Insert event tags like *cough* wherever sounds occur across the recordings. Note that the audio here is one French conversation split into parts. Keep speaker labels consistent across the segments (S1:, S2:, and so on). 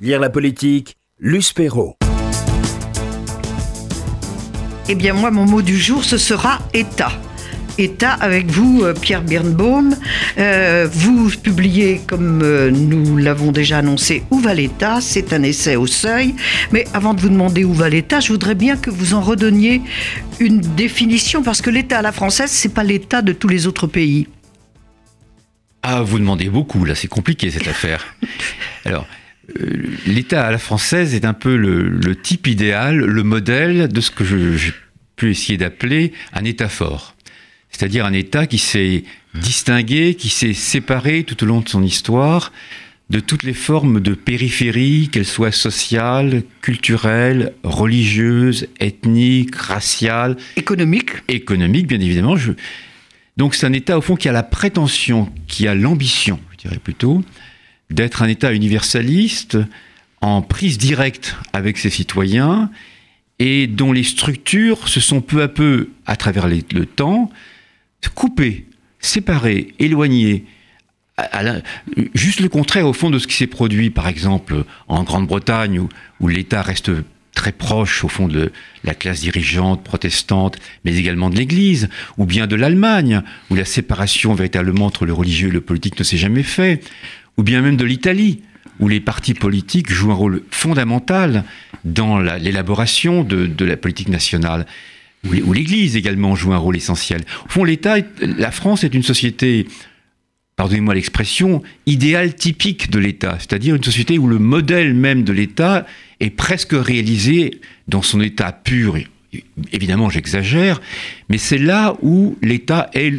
S1: Lire la politique, Luce Perrault.
S2: Eh bien, moi, mon mot du jour, ce sera État. État avec vous, euh, Pierre Birnbaum. Euh, vous publiez, comme euh, nous l'avons déjà annoncé, Où va l'État? C'est un essai au seuil. Mais avant de vous demander où va l'État, je voudrais bien que vous en redonniez une définition, parce que l'État à la française, c'est pas l'État de tous les autres pays.
S3: Ah, vous demandez beaucoup, là, c'est compliqué cette affaire. Alors, l'État à la française est un peu le, type idéal, le modèle de ce que j'ai pu essayer d'appeler un État fort. C'est-à-dire un État qui s'est distingué, qui s'est séparé tout au long de son histoire de toutes les formes de périphérie, qu'elles soient sociales, culturelles, religieuses, ethniques, raciales.
S2: Économiques.
S3: Économiques, bien évidemment. Donc c'est un État, au fond, qui a la prétention, qui a l'ambition, je dirais plutôt, d'être un État universaliste en prise directe avec ses citoyens et dont les structures se sont peu à peu, à travers le temps, coupées, séparées, éloignées. juste le contraire au fond de ce qui s'est produit, par exemple, en Grande-Bretagne, où, l'État reste très proche au fond de la classe dirigeante protestante, mais également de l'Église, ou bien de l'Allemagne, où la séparation véritablement entre le religieux et le politique ne s'est jamais fait, ou bien même de l'Italie, où les partis politiques jouent un rôle fondamental dans l'élaboration de, la politique nationale, où, l'Église également joue un rôle essentiel. Au fond, l'État, la France est une société, pardonnez-moi l'expression, idéale typique de l'État, c'est-à-dire une société où le modèle même de l'État est presque réalisé dans son état pur. Évidemment, j'exagère, mais c'est là où l'État est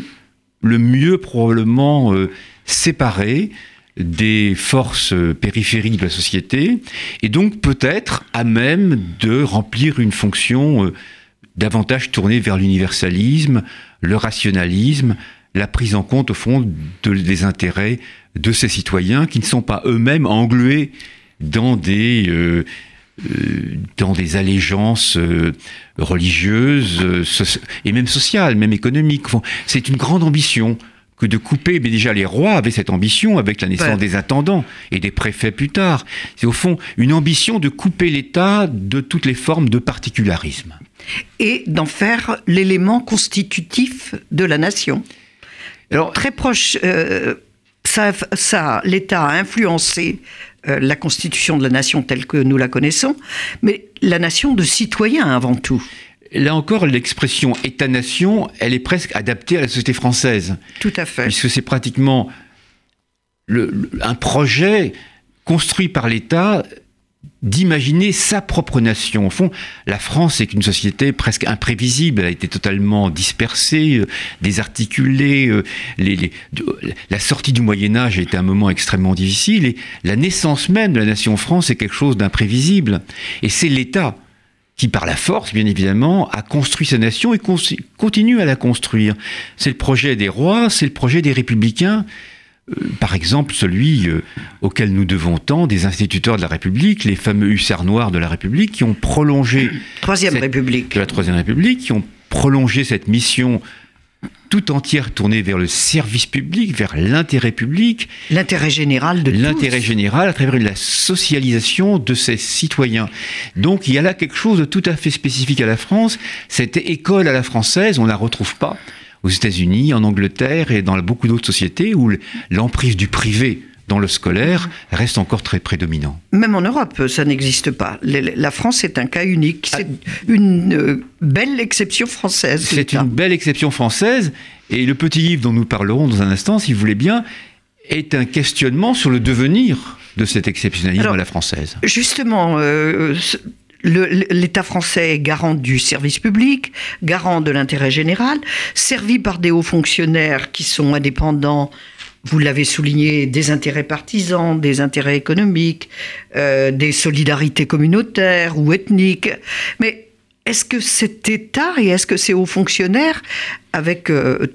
S3: le mieux probablement euh, séparé des forces périphériques de la société, et donc peut-être à même de remplir une fonction euh, davantage tournée vers l'universalisme, le rationalisme, la prise en compte au fond des intérêts de ces citoyens qui ne sont pas eux-mêmes englués dans des, euh, euh, dans des allégeances religieuses et même sociales, même économiques. C'est une grande ambition que de couper, mais déjà les rois avaient cette ambition avec la naissance des intendants et des préfets plus tard. C'est au fond une ambition de couper l'État de toutes les formes de particularisme.
S2: Et d'en faire l'élément constitutif de la nation. Alors, Très proche, euh, ça, ça l'État a influencé euh, la constitution de la nation telle que nous la connaissons, mais la nation de citoyens avant tout.
S3: Là encore, l'expression État-nation, elle est presque adaptée à la société française.
S2: Tout à fait.
S3: Puisque c'est pratiquement un projet construit par l'État d'imaginer sa propre nation. Au fond, la France est une société presque imprévisible. Elle a été totalement dispersée, euh, désarticulée. Euh, la sortie du Moyen Âge a été un moment extrêmement difficile. Et la naissance même de la nation France est quelque chose d'imprévisible. Et c'est l'État qui par la force, bien évidemment, a construit sa nation et continue à la construire. C'est le projet des rois, c'est le projet des républicains, euh, par exemple celui euh, auquel nous devons tant, des instituteurs de la République, les fameux hussards noirs de la République, qui ont prolongé...
S2: Troisième République.
S3: De la Troisième République, qui ont prolongé cette mission tout entière tournée vers le service public, vers l'intérêt public.
S2: L'intérêt général de
S3: L'intérêt général à travers la socialisation de ses citoyens. Donc il y a là quelque chose de tout à fait spécifique à la France. Cette école à la française, on ne la retrouve pas aux États-Unis, en Angleterre et dans beaucoup d'autres sociétés où l'emprise du privé dans le scolaire reste encore très prédominant.
S2: Même en Europe, ça n'existe pas. La France est un cas unique. C'est une euh, belle exception française.
S3: C'est une belle exception française. Et le petit livre dont nous parlerons dans un instant, si vous voulez bien, est un questionnement sur le devenir de cet exceptionnalisme à la française.
S2: Justement, euh, l'État français est garant du service public, garant de l'intérêt général, servi par des hauts fonctionnaires qui sont indépendants vous l'avez souligné, des intérêts partisans, des intérêts économiques, euh, des solidarités communautaires ou ethniques. Mais est-ce que cet État et est-ce que ces hauts fonctionnaires, avec, euh,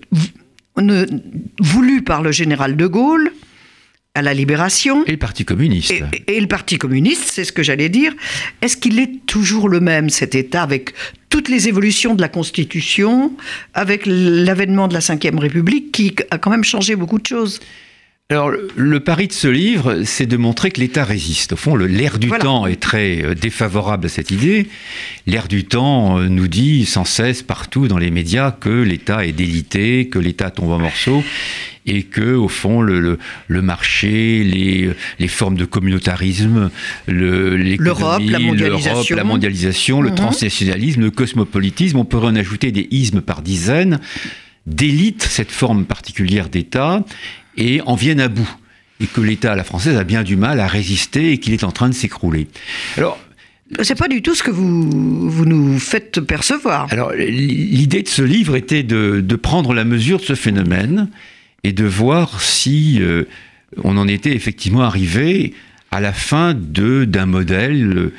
S2: voulus par le général de Gaulle, à la Libération.
S3: Et le Parti communiste.
S2: Et, le Parti communiste, c'est ce que j'allais dire. Est-ce qu'il est toujours le même, cet État, avec toutes les évolutions de la Constitution, avec l'avènement de la Ve République, qui a quand même changé beaucoup de choses?
S3: Alors, le pari de ce livre, c'est de montrer que l'État résiste. Au fond, l'air du temps est très euh, défavorable à cette idée. L'air du temps euh, nous dit sans cesse partout dans les médias que l'État est délité, que l'État tombe en morceaux et que, au fond, le, le, marché, les, les, formes de communautarisme,
S2: l'Europe, la mondialisation,
S3: la mondialisation le mhm. transnationalisme, le cosmopolitisme, on pourrait en ajouter des ismes par dizaines, délitent cette forme particulière d'État et en viennent à bout. Et que l'État à la française a bien du mal à résister et qu'il est en train de s'écrouler.
S2: Alors, c'est pas du tout ce que vous, vous nous faites percevoir.
S3: Alors, l'idée de ce livre était de, de, prendre la mesure de ce phénomène et de voir si euh, on en était effectivement arrivé à la fin d'un modèle euh,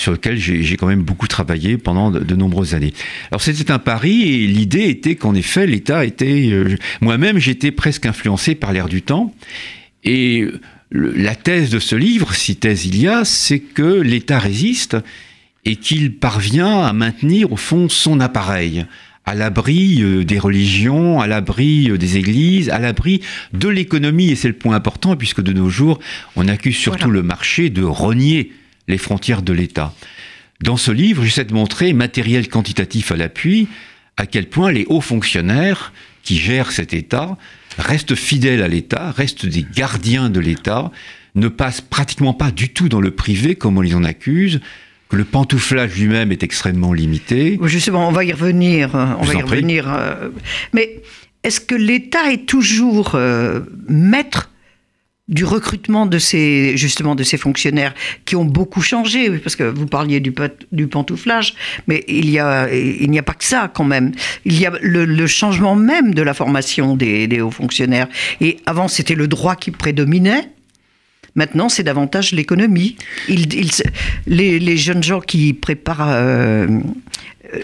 S3: sur lequel j'ai quand même beaucoup travaillé pendant de, nombreuses années. Alors c'était un pari et l'idée était qu'en effet l'État était... Euh, moi-même j'étais presque influencé par l'air du temps et la thèse de ce livre, si thèse il y a, c'est que l'État résiste et qu'il parvient à maintenir au fond son appareil à l'abri euh, des religions, à l'abri euh, des églises, à l'abri de l'économie, et c'est le point important, puisque de nos jours, on accuse surtout le marché de renier les frontières de l'État. Dans ce livre, j'essaie de montrer, matériel quantitatif à l'appui, à quel point les hauts fonctionnaires qui gèrent cet État restent fidèles à l'État, restent des gardiens de l'État, ne passent pratiquement pas du tout dans le privé comme on les en accuse, que le pantouflage lui-même est extrêmement limité.
S2: Justement, on va y revenir. Euh, on va y revenir. Euh, mais est-ce que l'État est toujours euh, maître du recrutement de ces justement de ces fonctionnaires qui ont beaucoup changé parce que vous parliez du, pantouflage mais il y a il n'y a pas que ça quand même. Il y a le, changement même de la formation des, hauts fonctionnaires. Et avant c'était le droit qui prédominait. Maintenant, c'est davantage l'économie. les, jeunes gens qui préparent euh,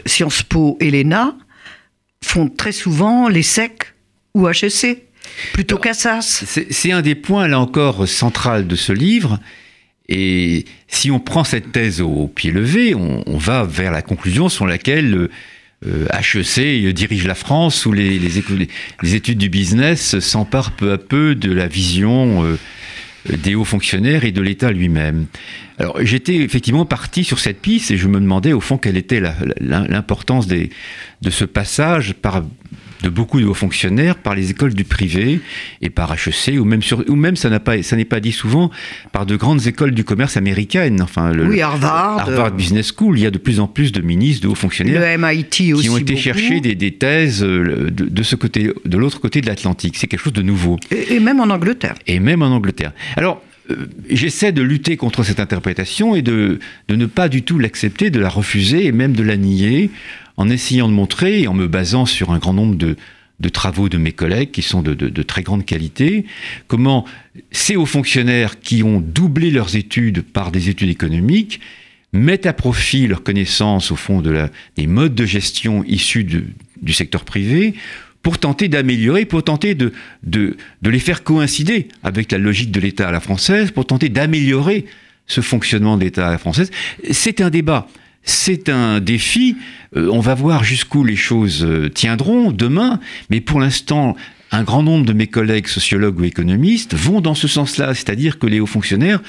S2: Sciences Po et l'ENA font très souvent les SEC ou HEC plutôt qu'Assas.
S3: C'est un des points, là encore, central de ce livre. Et si on prend cette thèse au pied levé, on, va vers la conclusion sur laquelle HEC euh, dirige la France, où les, les, études du business s'emparent peu à peu de la vision euh, des hauts fonctionnaires et de l'État lui-même. Alors j'étais effectivement parti sur cette piste et je me demandais au fond quelle était l'importance de ce passage par de beaucoup de hauts fonctionnaires par les écoles du privé et par HEC ou même sur, ou même ça n'a pas ça n'est pas dit souvent par de grandes écoles du commerce américaines. Enfin
S2: le, oui, Harvard,
S3: Harvard Business School il y a de plus en plus de ministres de hauts fonctionnaires
S2: le MIT aussi
S3: qui ont été
S2: chercher
S3: des, des, thèses euh, de, de, ce côté de l'autre côté de l'Atlantique. C'est quelque chose de nouveau.
S2: Et, et même en Angleterre.
S3: Et même en Angleterre. Alors j'essaie de lutter contre cette interprétation et de, ne pas du tout l'accepter, de la refuser et même de la nier, en essayant de montrer, et en me basant sur un grand nombre de, travaux de mes collègues qui sont de, très grande qualité, comment ces hauts fonctionnaires qui ont doublé leurs études par des études économiques mettent à profit leurs connaissances au fond des modes de gestion issus du secteur privé pour tenter d'améliorer, pour tenter de, de, les faire coïncider avec la logique de l'État à la française, pour tenter d'améliorer ce fonctionnement de l'État à la française. C'est un débat. C'est un défi. Euh, on va voir jusqu'où les choses euh, tiendront demain, mais pour l'instant, un grand nombre de mes collègues sociologues ou économistes vont dans ce sens-là, c'est-à-dire que les hauts fonctionnaires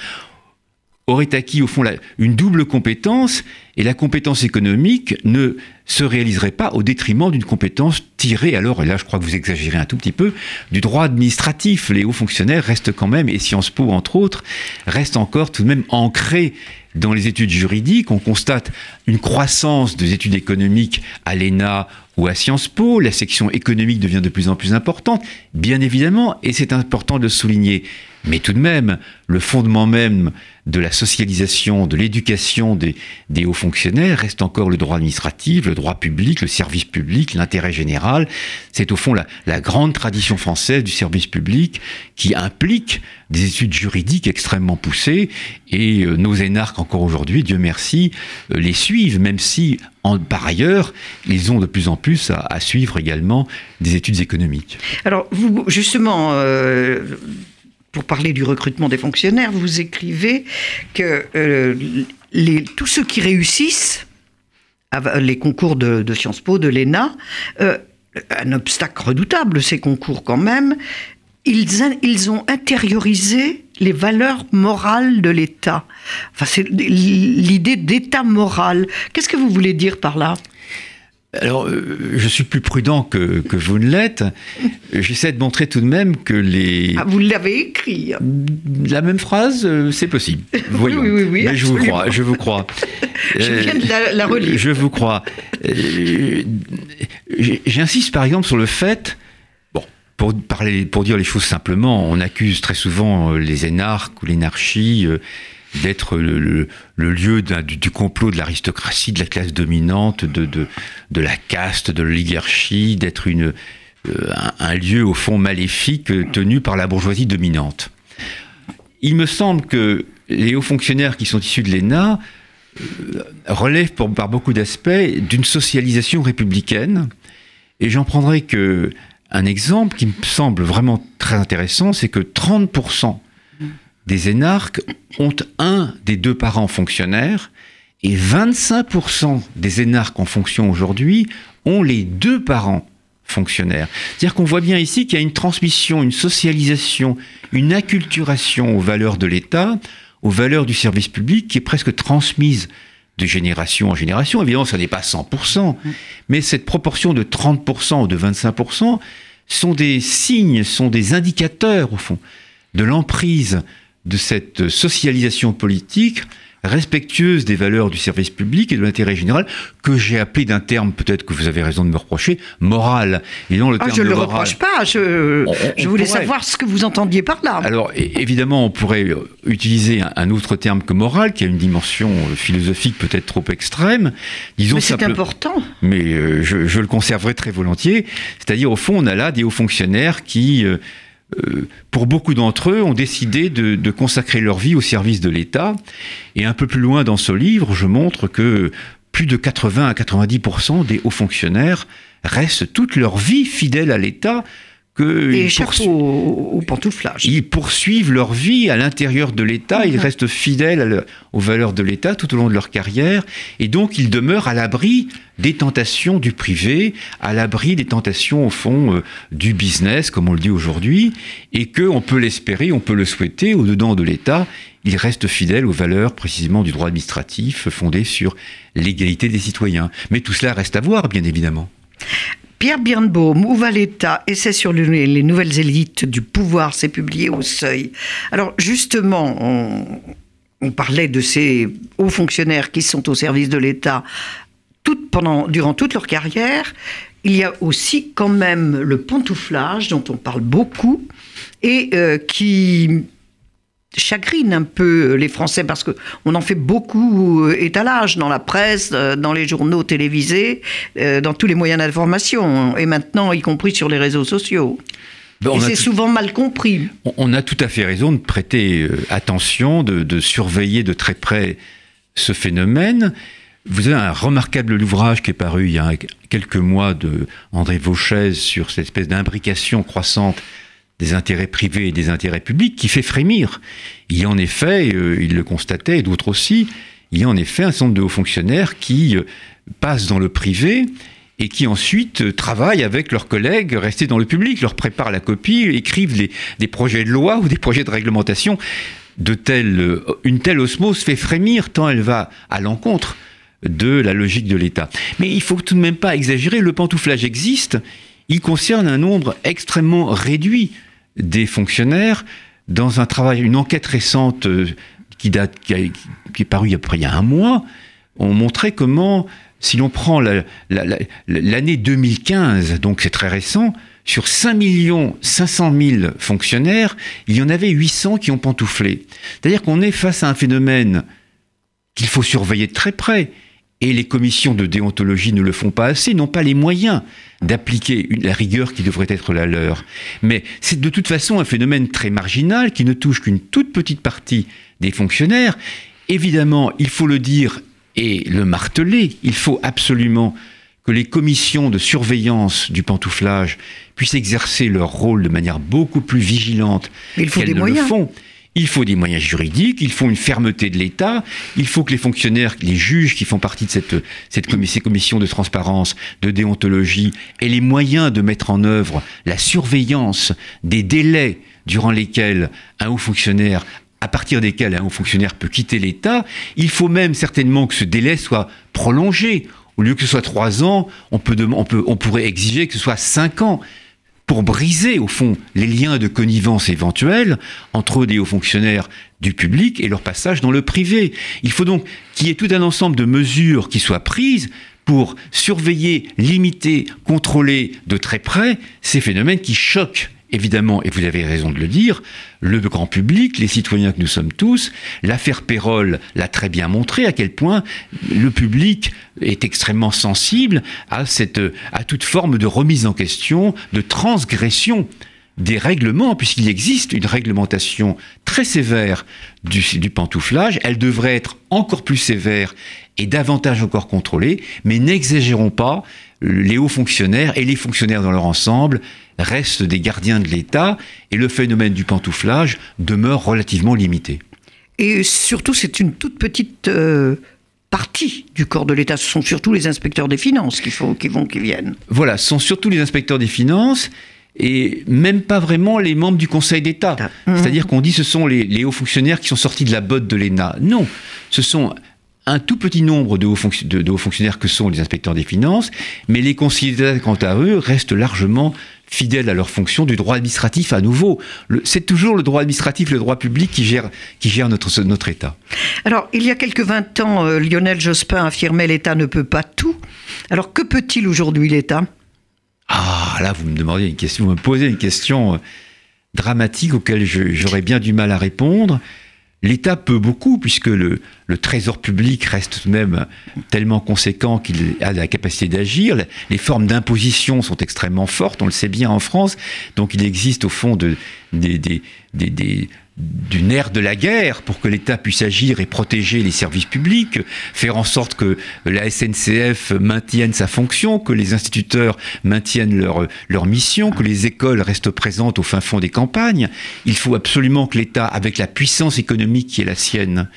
S3: auraient acquis au fond une double compétence et la compétence économique ne se réaliserait pas au détriment d'une compétence tirée alors, là je crois que vous exagérez un tout petit peu, du droit administratif. Les hauts fonctionnaires restent quand même, et Sciences Po entre autres, restent encore tout de même ancrés dans les études juridiques. On constate une croissance des études économiques à l'ENA ou à Sciences Po. La section économique devient de plus en plus importante, bien évidemment, et c'est important de souligner. Mais tout de même, le fondement même de la socialisation, de l'éducation des, des, hauts fonctionnaires reste encore le droit administratif, le droit public, le service public, l'intérêt général. C'est au fond la, grande tradition française du service public qui implique des études juridiques extrêmement poussées et euh, nos énarques encore aujourd'hui, Dieu merci, euh, les suivent, même si par ailleurs, ils ont de plus en plus à, à, suivre également des études économiques.
S2: Alors, vous, justement, euh, pour parler du recrutement des fonctionnaires, vous écrivez que euh, tous ceux qui réussissent les concours de, Sciences Po, de l'ENA, euh, un obstacle redoutable, ces concours quand même, ils, ils ont intériorisé les valeurs morales de l'État. Enfin, c'est l'idée d'État moral. Qu'est-ce que vous voulez dire par là?
S3: Alors, euh, je suis plus prudent que, que vous ne l'êtes. J'essaie de montrer tout de même que les...
S2: Ah, Vous l'avez écrit.
S3: La même phrase, euh, c'est possible. *laughs* Voyons.
S2: oui, oui, oui,
S3: Mais je vous crois, je vous crois. *laughs*
S2: Je
S3: Euh,
S2: viens de la, la relire.
S3: Je vous crois. Euh, J'insiste par exemple sur le fait, bon, pour, parler, pour dire les choses simplement, on accuse très souvent euh, les énarques ou l'énarchie euh, d'être le, lieu du, complot de l'aristocratie, de la classe dominante, de, de, la caste, de l'oligarchie, d'être euh, un, lieu au fond maléfique euh, tenu par la bourgeoisie dominante. Il me semble que les hauts fonctionnaires qui sont issus de l'ENA relève pour- par beaucoup d'aspects d'une socialisation républicaine. Et j'en prendrai que un exemple qui me semble vraiment très intéressant, c'est que 30% des énarques ont un des deux parents fonctionnaires et 25% des énarques en fonction aujourd'hui ont les deux parents fonctionnaires. C'est-à-dire qu'on voit bien ici qu'il y a une transmission, une socialisation, une acculturation aux valeurs de l'État, aux valeurs du service public qui est presque transmise de génération en génération. Évidemment, ça n'est pas 100%, mais cette proportion de 30% ou de 25% sont des signes, sont des indicateurs, au fond, de l'emprise de cette socialisation politique respectueuse des valeurs du service public et de l'intérêt général, que j'ai appelé d'un terme, peut-être que vous avez raison de me reprocher, moral. Et non le
S2: Ah,
S3: terme
S2: je ne le
S3: moral.
S2: reproche pas. Je,
S3: On- on-
S2: je
S3: on
S2: voulais
S3: pourrait.
S2: savoir ce que vous entendiez par là.
S3: Alors évidemment, on pourrait euh, utiliser un, un autre terme que moral, qui a une dimension euh, philosophique peut-être trop extrême. Disons
S2: Mais c'est important.
S3: mais euh, je, je le conserverai très volontiers. C'est-à-dire, au fond, on a là des hauts fonctionnaires qui, euh, pour beaucoup d'entre eux, ont décidé de, de consacrer leur vie au service de l'État. Et un peu plus loin dans ce livre, je montre que plus de 80 à 90% des hauts fonctionnaires restent toute leur vie fidèles à l'État. Que
S2: Et
S3: ils
S2: au, au pantouflage.
S3: ils poursuivent leur vie à l'intérieur de l'État, ils
S2: Mhm.
S3: restent fidèles le- aux valeurs de l'État tout au long de leur carrière, et donc ils demeurent à l'abri des tentations du privé, à l'abri des tentations au fond euh, du business, comme on le dit aujourd'hui, et que on peut l'espérer, on peut le souhaiter, au-dedans de l'État, ils restent fidèles aux valeurs précisément du droit administratif fondé sur l'égalité des citoyens. Mais tout cela reste à voir, bien évidemment.
S2: Pierre Birnbaum, Où va l'État? Essai sur le- les nouvelles élites du pouvoir, c'est publié au Seuil. Alors justement, on, parlait de ces hauts fonctionnaires qui sont au service de l'État durant toute leur carrière. Il y a aussi quand même le pantouflage dont on parle beaucoup et euh, qui chagrine un peu les Français parce que on en fait beaucoup euh, étalage dans la presse, euh, dans les journaux télévisés, euh, dans tous les moyens d'information et maintenant y compris sur les réseaux sociaux.
S3: Ben, on
S2: et c'est
S3: tout-
S2: souvent mal compris.
S3: On- a tout à fait raison de prêter euh, attention, de, de surveiller de très près ce phénomène. Vous avez un remarquable ouvrage qui est paru il y a quelques mois de André Vauchez sur cette espèce d'imbrication croissante des intérêts privés et des intérêts publics qui fait frémir. Il y a en effet, euh, il le constatait, et d'autres aussi, il y a en effet un certain nombre de hauts fonctionnaires qui euh, passent dans le privé et qui ensuite euh, travaillent avec leurs collègues restés dans le public, leur préparent la copie, écrivent des projets de loi ou des projets de réglementation. De telle, une telle osmose fait frémir tant elle va à l'encontre de la logique de l'État. Mais il faut tout de même pas exagérer, le pantouflage existe, il concerne un nombre extrêmement réduit des fonctionnaires dans un travail, une enquête récente euh, qui date, qui, est parue il y a un mois, on montrait comment, si l'on prend la- la- la- l'année 2015, donc c'est très récent, sur 5 500 000 fonctionnaires, il y en avait 800 qui ont pantouflé. C'est-à-dire qu'on est face à un phénomène qu'il faut surveiller de très près. Et les commissions de déontologie ne le font pas assez, n'ont pas les moyens d'appliquer la rigueur qui devrait être la leur. Mais c'est de toute façon un phénomène très marginal qui ne touche qu'une toute petite partie des fonctionnaires. Évidemment, il faut le dire et le marteler, il faut absolument que les commissions de surveillance du pantouflage puissent exercer leur rôle de manière beaucoup plus vigilante
S2: Mais il faut
S3: qu'elles
S2: des
S3: ne
S2: moyens.
S3: le font. Il faut des moyens juridiques, il faut une fermeté de l'État, il faut que les fonctionnaires, les juges qui font partie de ces commissions de transparence, de déontologie, aient les moyens de mettre en œuvre la surveillance des délais durant lesquels un haut fonctionnaire à partir desquels un haut fonctionnaire peut quitter l'État, il faut même certainement que ce délai soit prolongé. Au lieu que ce soit trois ans, on pourrait exiger que ce soit cinq ans pour briser, au fond, les liens de connivence éventuels entre des hauts fonctionnaires du public et leur passage dans le privé. Il faut donc qu'il y ait tout un ensemble de mesures qui soient prises pour surveiller, limiter, contrôler de très près ces phénomènes qui choquent évidemment, et vous avez raison de le dire, le grand public, les citoyens que nous sommes tous, l'affaire Pérol l'a très bien montré à quel point le public est extrêmement sensible à, toute forme de remise en question, de transgression des règlements, puisqu'il existe une réglementation très sévère du, du pantouflage. Elle devrait être encore plus sévère et davantage encore contrôlée, mais n'exagérons pas, les hauts fonctionnaires et les fonctionnaires dans leur ensemble restent des gardiens de l'État et le phénomène du pantouflage demeure relativement limité.
S2: Et surtout, c'est une toute petite euh, partie du corps de l'État. Ce sont surtout les inspecteurs des finances qui, font, qui vont, qui viennent.
S3: Voilà, ce sont surtout les inspecteurs des finances et même pas vraiment les membres du Conseil d'État. Ah. C'est-à-dire qu'on dit que ce sont les, les, hauts fonctionnaires qui sont sortis de la botte de l'ENA. Non, ce sont un tout petit nombre de hauts, fonctionnaires que sont les inspecteurs des finances, mais les conseillers d'État, quant à eux, restent largement fidèles à leur fonction du droit administratif à nouveau. C'est toujours le droit administratif, le droit public qui gère, qui gère notre, notre État.
S2: Alors, il y a quelques 20 ans, euh, Lionel Jospin affirmait l'État ne peut pas tout. Alors, que peut-il aujourd'hui l'État?
S3: Ah, là, vous me demandez une question, vous me posez une question euh, dramatique auquel j'aurais bien du mal à répondre. L'État peut beaucoup, puisque le, trésor public reste tout de même tellement conséquent qu'il a la capacité d'agir. Les formes d'imposition sont extrêmement fortes, on le sait bien en France. Donc il existe au fond de, des, des, du nerf de la guerre pour que l'État puisse agir et protéger les services publics, faire en sorte que la SNCF maintienne sa fonction, que les instituteurs maintiennent leur, leur mission, que les écoles restent présentes au fin fond des campagnes. Il faut absolument que l'État, avec la puissance économique qui est la sienne,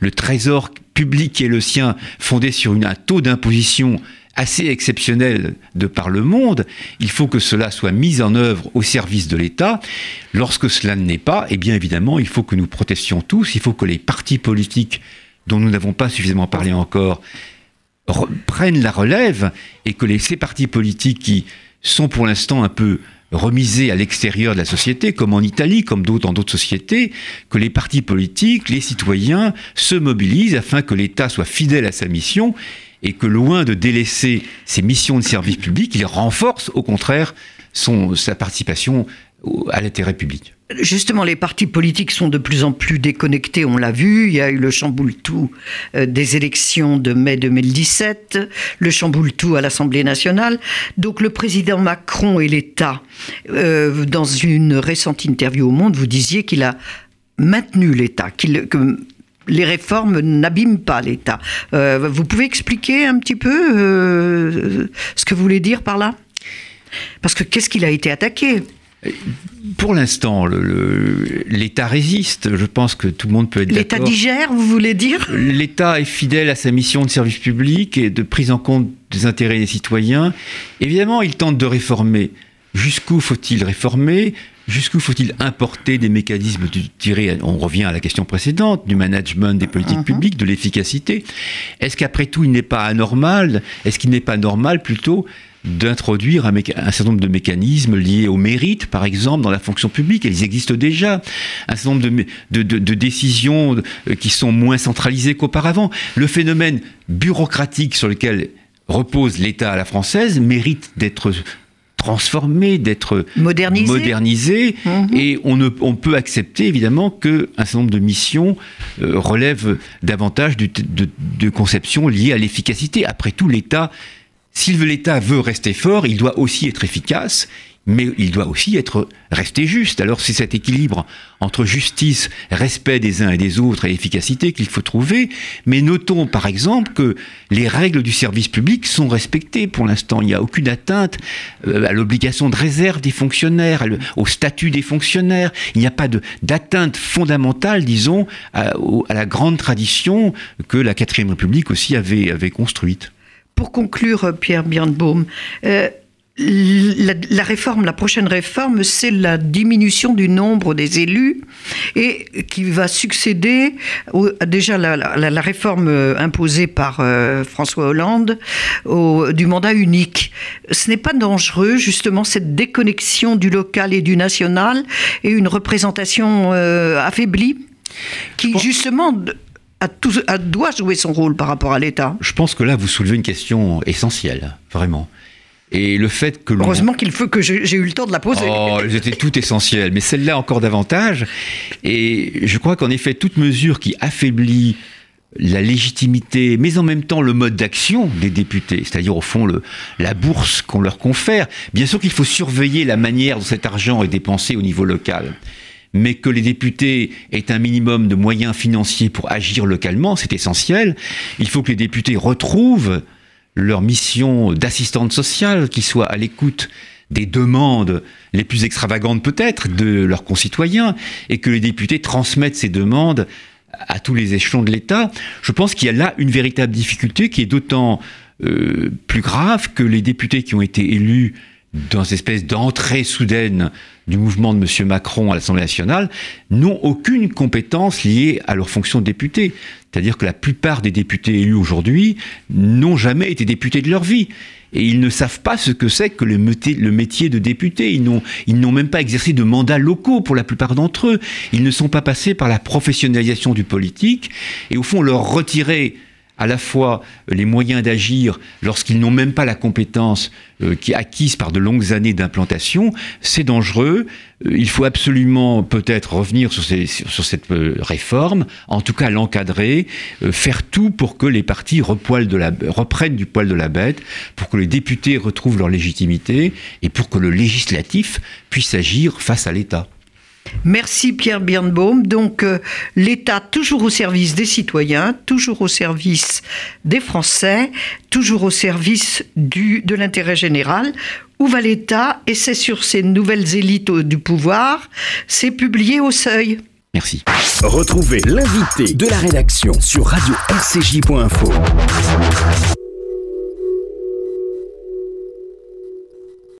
S3: le trésor public qui est le sien, fondé sur une, un taux d'imposition assez exceptionnel de par le monde, il faut que cela soit mis en œuvre au service de l'État. Lorsque cela ne l'est pas, eh bien évidemment, il faut que nous protestions tous, il faut que les partis politiques dont nous n'avons pas suffisamment parlé encore prennent la relève et que les, ces partis politiques qui sont pour l'instant un peu remisés à l'extérieur de la société, comme en Italie, comme d'autres dans d'autres sociétés, que les partis politiques, les citoyens se mobilisent afin que l'État soit fidèle à sa mission et que loin de délaisser ses missions de service public, il renforce au contraire son, sa participation à l'intérêt public.
S2: Justement, les partis politiques sont de plus en plus déconnectés, on l'a vu. Il y a eu le chamboule-tout euh, des élections de mai 2017, le chamboule-tout à l'Assemblée nationale. Donc le président Macron et l'État, euh, dans une récente interview au Monde, vous disiez qu'il a maintenu l'État, qu'il, les réformes n'abîment pas l'État. Euh, vous pouvez expliquer un petit peu euh, ce que vous voulez dire par là? Parce que qu'est-ce qu'il a été attaqué?
S3: Pour l'instant, l'État résiste. Je pense que tout le monde peut être
S2: d'accord. L'État digère, vous voulez dire?
S3: L'État est fidèle à sa mission de service public et de prise en compte des intérêts des citoyens. Évidemment, il tente de réformer. Jusqu'où faut-il réformer? Jusqu'où faut-il importer des mécanismes de tirer On revient à la question précédente du management des politiques mhm. publiques, de l'efficacité. Est-ce qu'après tout, il n'est pas anormal? Est-ce qu'il n'est pas normal plutôt d'introduire un, certain nombre de mécanismes liés au mérite, par exemple, dans la fonction publique? Elles existent déjà. Un certain nombre de, de décisions euh, qui sont moins centralisées qu'auparavant. Le phénomène bureaucratique sur lequel repose l'État à la française mérite d'être transformé, d'être modernisé, mhm. et on, ne, on peut accepter évidemment qu'un certain nombre de missions euh, relèvent davantage de, de conceptions liées à l'efficacité. Après tout, l'État, si l'État veut rester fort, il doit aussi être efficace. Mais il doit aussi être resté juste. Alors c'est cet équilibre entre justice, respect des uns et des autres et efficacité qu'il faut trouver. Mais notons par exemple que les règles du service public sont respectées pour l'instant. Il n'y a aucune atteinte euh, à l'obligation de réserve des fonctionnaires, au statut des fonctionnaires. Il n'y a pas d'atteinte fondamentale, disons, à, la grande tradition que la quatrième République aussi avait, construite.
S2: Pour conclure, Pierre Birnbaum, euh, la, réforme, la prochaine réforme, c'est la diminution du nombre des élus et qui va succéder déjà la, la, réforme euh, imposée par euh, François Hollande au, du mandat unique. Ce n'est pas dangereux justement cette déconnexion du local et du national et une représentation euh, affaiblie qui justement a tout, doit jouer son rôle par rapport à l'État.
S3: Je pense que là vous soulevez une question essentielle, vraiment. Et le fait que
S2: Heureusement qu'il faut que j'ai eu le temps de la poser.
S3: Oh, c'était tout essentiel, mais celle-là encore davantage. Et je crois qu'en effet, toute mesure qui affaiblit la légitimité, mais en même temps le mode d'action des députés, c'est-à-dire au fond le, la bourse qu'on leur confère. Bien sûr qu'il faut surveiller la manière dont cet argent est dépensé au niveau local, mais que les députés aient un minimum de moyens financiers pour agir localement, c'est essentiel. Il faut que les députés retrouvent leur mission d'assistante sociale, qui soit à l'écoute des demandes les plus extravagantes peut-être de leurs concitoyens, et que les députés transmettent ces demandes à tous les échelons de l'État. Je pense qu'il y a là une véritable difficulté qui est d'autant euh, plus grave que les députés qui ont été élus dans cette espèce d'entrée soudaine du mouvement de M. Macron à l'Assemblée nationale, n'ont aucune compétence liée à leur fonction de député. C'est-à-dire que la plupart des députés élus aujourd'hui n'ont jamais été députés de leur vie. Et ils ne savent pas ce que c'est que le métier, de député. Ils n'ont, ils n'ont même pas exercé de mandats locaux pour la plupart d'entre eux. Ils ne sont pas passés par la professionnalisation du politique. Et au fond, leur retirer à la fois euh, les moyens d'agir lorsqu'ils n'ont même pas la compétence euh, qui acquise par de longues années d'implantation, c'est dangereux. Euh, il faut absolument peut-être revenir sur, cette réforme, en tout cas l'encadrer, faire tout pour que les partis reprennent du poil de la bête, pour que les députés retrouvent leur légitimité et pour que le législatif puisse agir face à l'État.
S2: Merci Pierre Birnbaum. Donc euh, l'État toujours au service des citoyens, toujours au service des Français, toujours au service du, de l'intérêt général. Où va l'État? Et c'est sur ces nouvelles élites du pouvoir, c'est publié au seuil.
S3: Merci.
S1: Retrouvez l'invité de la rédaction sur radio-rcj.info.